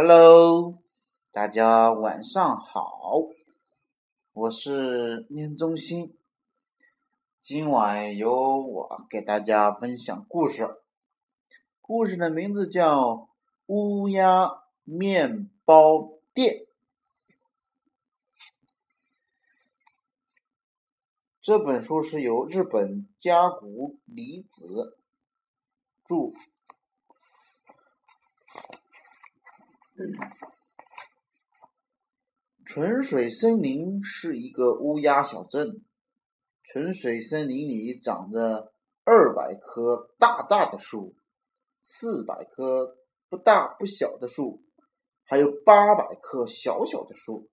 Hello，大家晚上好，我是念中心，今晚由我给大家分享故事，故事的名字叫《乌鸦面包店》。这本书是由日本加古里子著。纯水森林是一个乌鸦小镇。纯水森林里长着二百棵大大的树，四百棵不大不小的树，还有八百棵小小的树。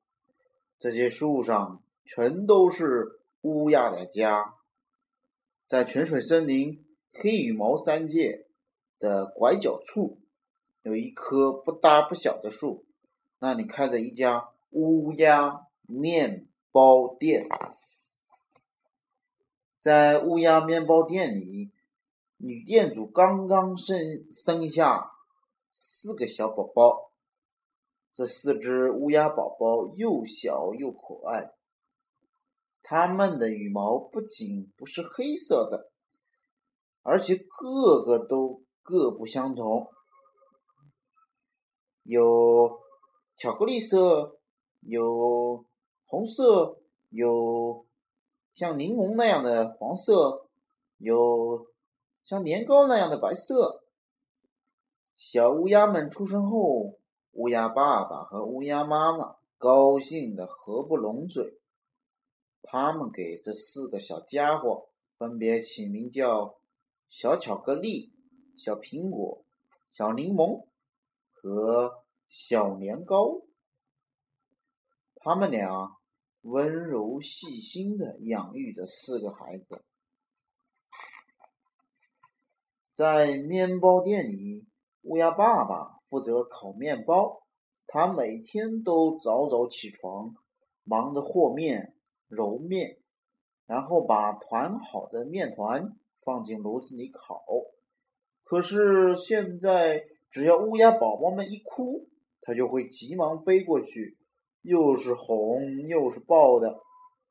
这些树上全都是乌鸦的家。在泉水森林黑羽毛三界的拐角处。有一棵不大不小的树，那里开着一家乌鸦面包店。在乌鸦面包店里，女店主刚刚生生下四个小宝宝。这四只乌鸦宝宝又小又可爱，它们的羽毛不仅不是黑色的，而且个个都各不相同。有巧克力色，有红色，有像柠檬那样的黄色，有像年糕那样的白色。小乌鸦们出生后，乌鸦爸爸和乌鸦妈妈高兴的合不拢嘴。他们给这四个小家伙分别起名叫小巧克力、小苹果、小柠檬。和小年糕，他们俩温柔细心的养育着四个孩子。在面包店里，乌鸦爸爸负责烤面包，他每天都早早起床，忙着和面、揉面，然后把团好的面团放进炉子里烤。可是现在。只要乌鸦宝宝们一哭，它就会急忙飞过去，又是哄又是抱的，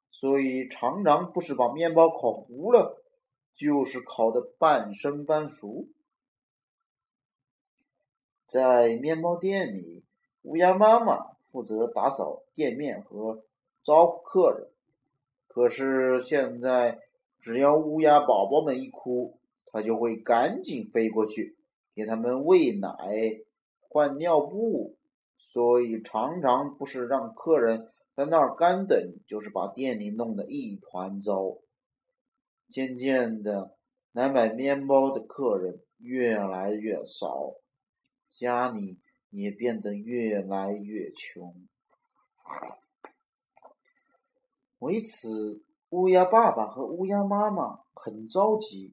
所以常常不是把面包烤糊了，就是烤的半生半熟。在面包店里，乌鸦妈妈负责打扫店面和招呼客人，可是现在只要乌鸦宝宝们一哭，它就会赶紧飞过去。给他们喂奶、换尿布，所以常常不是让客人在那儿干等，就是把店里弄得一团糟。渐渐的，来买面包的客人越来越少，家里也变得越来越穷。为此，乌鸦爸爸和乌鸦妈妈很着急。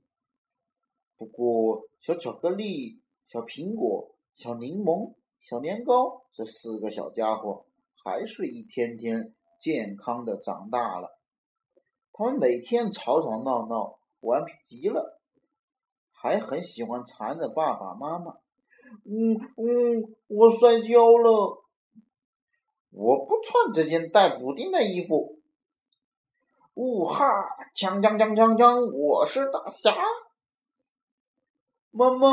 不过，小巧克力、小苹果、小柠檬、小年糕这四个小家伙，还是一天天健康的长大了。他们每天吵吵闹闹，顽皮极了，还很喜欢缠着爸爸妈妈。嗯嗯，我摔跤了，我不穿这件带补丁的衣服。呜哈，锵锵锵锵锵，我是大侠。妈妈，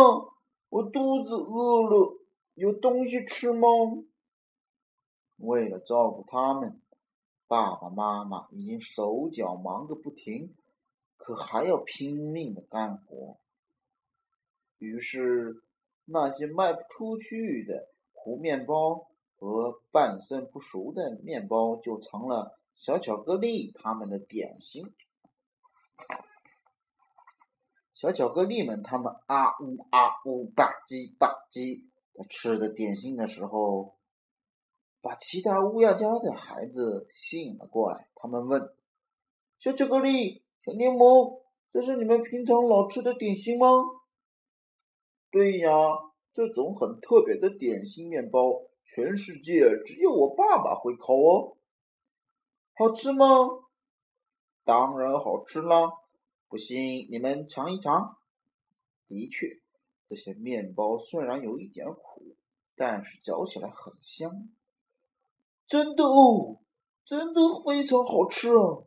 我肚子饿了，有东西吃吗？为了照顾他们，爸爸妈妈已经手脚忙个不停，可还要拼命的干活。于是，那些卖不出去的糊面包和半生不熟的面包，就成了小巧克力他们的点心。小巧克力们，他们啊呜啊呜吧唧吧唧的吃的点心的时候，把其他乌鸦家的孩子吸引了过来。他们问：“小巧克力、小柠檬，这是你们平常老吃的点心吗？”“对呀，这种很特别的点心面包，全世界只有我爸爸会烤哦。”“好吃吗？”“当然好吃啦。”不信，你们尝一尝。的确，这些面包虽然有一点苦，但是嚼起来很香。真的哦，真的非常好吃啊！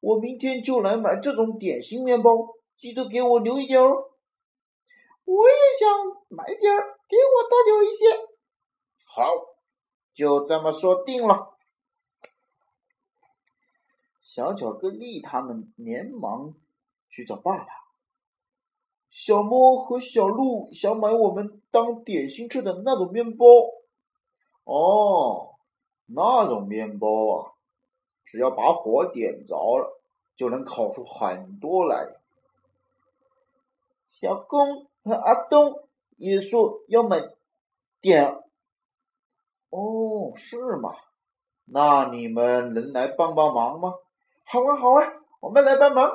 我明天就来买这种点心面包，记得给我留一点哦。我也想买点儿，给我多留一些。好，就这么说定了。小巧克力他们连忙去找爸爸。小猫和小鹿想买我们当点心吃的那种面包。哦，那种面包啊，只要把火点着了，就能烤出很多来。小公和阿东也说要买点。哦，是吗？那你们能来帮帮忙吗？好啊，好啊，我们来帮忙。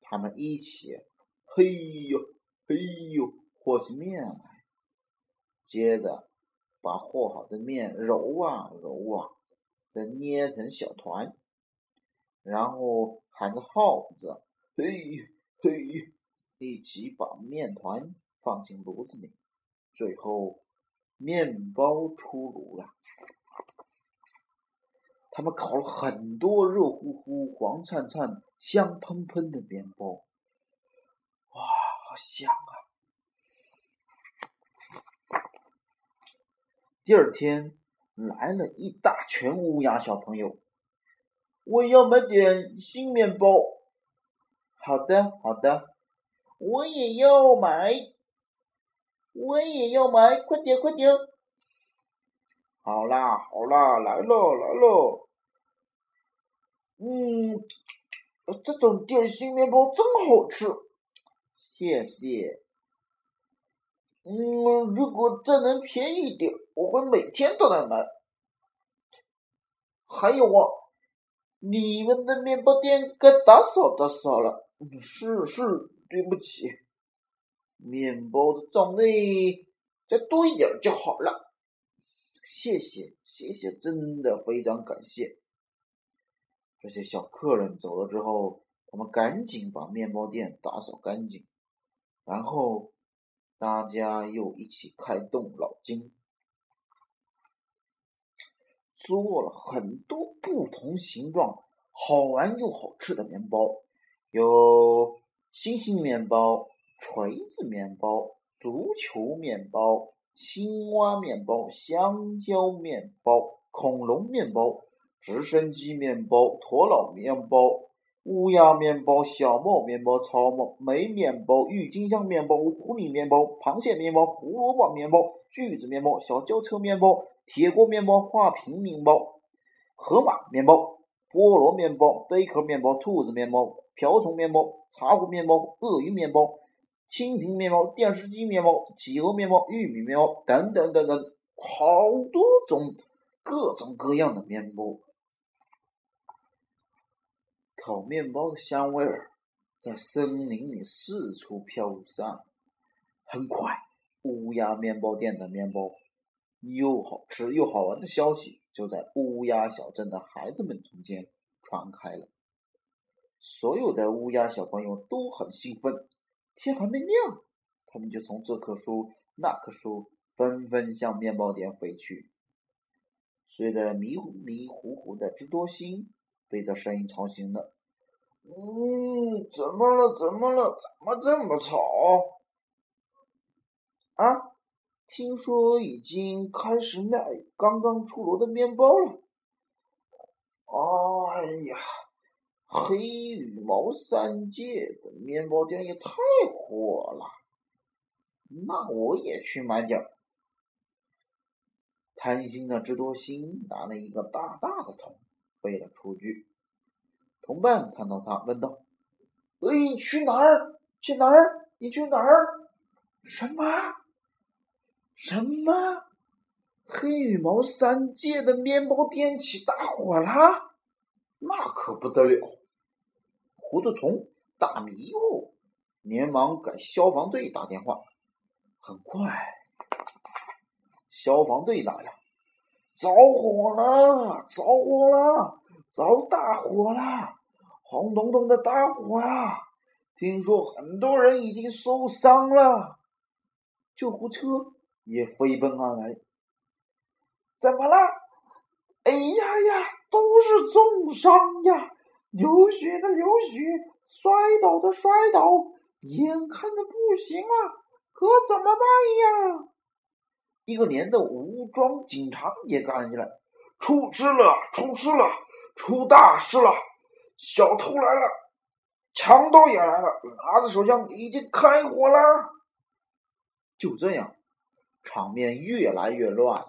他们一起，嘿呦，嘿呦，和起面来。接着，把和好的面揉啊揉啊，再捏成小团，然后喊着号子，嘿嘿，一起把面团放进炉子里。最后，面包出炉了。他们烤了很多热乎乎、黄灿灿、香喷喷的面包，哇，好香啊！第二天来了一大群乌鸦小朋友，我要买点新面包。好的，好的，我也要买，我也要买，快点，快点！好啦，好啦，来喽，来喽！嗯，这种点心面包真好吃，谢谢。嗯，如果再能便宜点，我会每天都来买。还有啊，你们的面包店该打扫打扫了。是是，对不起，面包的种类再多一点就好了。谢谢，谢谢，真的非常感谢。这些小客人走了之后，我们赶紧把面包店打扫干净，然后大家又一起开动脑筋，做了很多不同形状、好玩又好吃的面包，有星星面包、锤子面包、足球面包。青蛙面包、香蕉面包、恐龙面包、直升机面包、鸵鸟面包、乌鸦面包、小帽面包、草莓面包、郁金香面包、狐狸面包、螃蟹面包、胡萝卜面包、锯子面包、小轿车面包、铁锅面包、花瓶面包、河马面包、菠萝面包、贝壳面包、兔子面包、瓢虫面包、茶壶面包、鳄鱼面包。蜻蜓面包、电视机面包、企鹅面包、玉米面包等等等等，好多种各种各样的面包。烤面包的香味儿在森林里四处飘散。很快，乌鸦面包店的面包又好吃又好玩的消息就在乌鸦小镇的孩子们中间传开了。所有的乌鸦小朋友都很兴奋。天还没亮，他们就从这棵树那棵树纷纷向面包店飞去。睡得迷迷糊糊的智多星被这声音吵醒了。嗯，怎么了？怎么了？怎么这么吵？啊，听说已经开始卖刚刚出炉的面包了。哎呀！黑羽毛三界的面包店也太火了，那我也去买点儿。贪心的智多星拿了一个大大的桶，飞了出去。同伴看到他，问道：“哎，去哪儿？去哪儿？你去哪儿？什么？什么？黑羽毛三界的面包店起大火了？那可不得了！”糊涂虫、大迷糊连忙给消防队打电话。很快，消防队来了，着火了！着火了！着大火了！红彤彤的大火啊！听说很多人已经受伤了。救护车也飞奔而来。怎么了？哎呀呀，都是重伤呀！流血的流血，摔倒的摔倒，眼看着不行了，可怎么办呀？一个连的武装警察也赶了进来，出事了，出事了，出大事了！小偷来了，强盗也来了，拿着手枪已经开火了。就这样，场面越来越乱。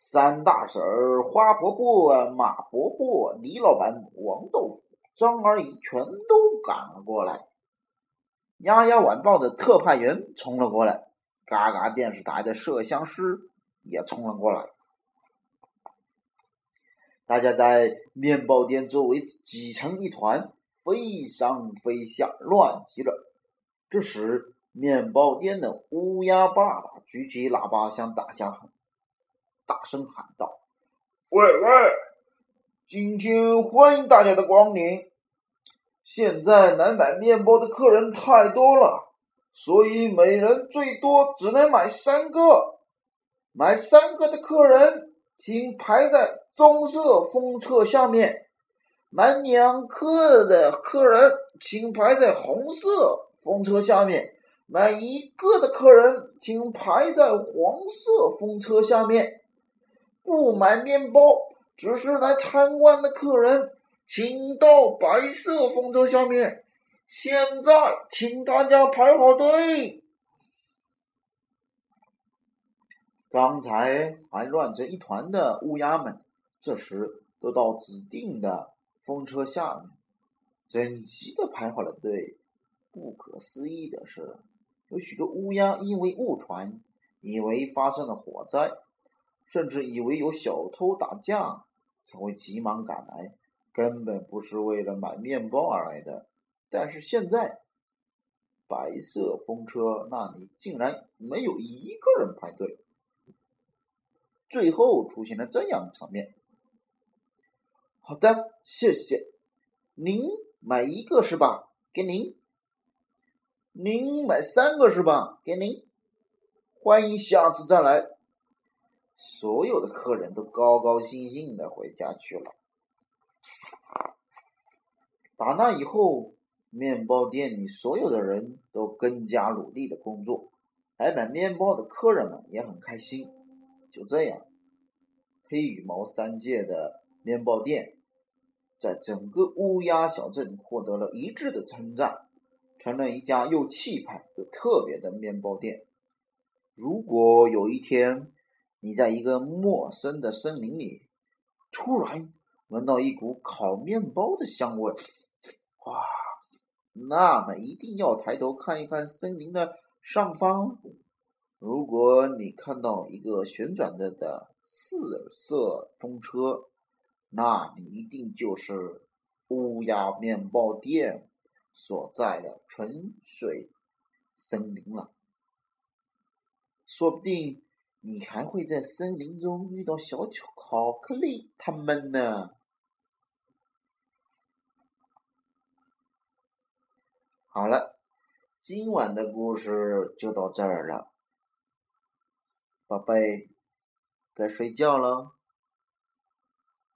三大婶儿、花婆婆、马婆婆、李老板、王豆腐、张二姨全都赶了过来。丫丫晚报的特派员冲了过来，嘎嘎电视台的摄像师也冲了过来。大家在面包店周围挤成一团，飞上飞下，乱极了。这时，面包店的乌鸦爸爸举起喇叭向大家喊。大声喊道：“喂喂，今天欢迎大家的光临。现在来买面包的客人太多了，所以每人最多只能买三个。买三个的客人，请排在棕色风车下面；买两个的客人，请排在红色风车下面；买一个的客人，请排在黄色风车下面。”不买面包，只是来参观的客人，请到白色风车下面。现在，请大家排好队。刚才还乱成一团的乌鸦们，这时都到指定的风车下面，整齐的排好了队。不可思议的是，有许多乌鸦因为误传，以为发生了火灾。甚至以为有小偷打架，才会急忙赶来，根本不是为了买面包而来的。但是现在，白色风车那里竟然没有一个人排队。最后出现了这样的场面：好的，谢谢。您买一个是吧？给您。您买三个是吧？给您。欢迎下次再来。所有的客人都高高兴兴的回家去了。打那以后，面包店里所有的人都更加努力的工作，来买面包的客人们也很开心。就这样，黑羽毛三界的面包店，在整个乌鸦小镇获得了一致的称赞，成了一家又气派又特别的面包店。如果有一天，你在一个陌生的森林里，突然闻到一股烤面包的香味，哇！那么一定要抬头看一看森林的上方。如果你看到一个旋转着的四色风车，那你一定就是乌鸦面包店所在的纯水森林了，说不定。你还会在森林中遇到小巧巧克力他们呢。好了，今晚的故事就到这儿了，宝贝，该睡觉了，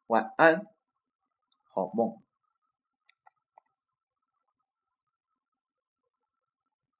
晚安，好梦。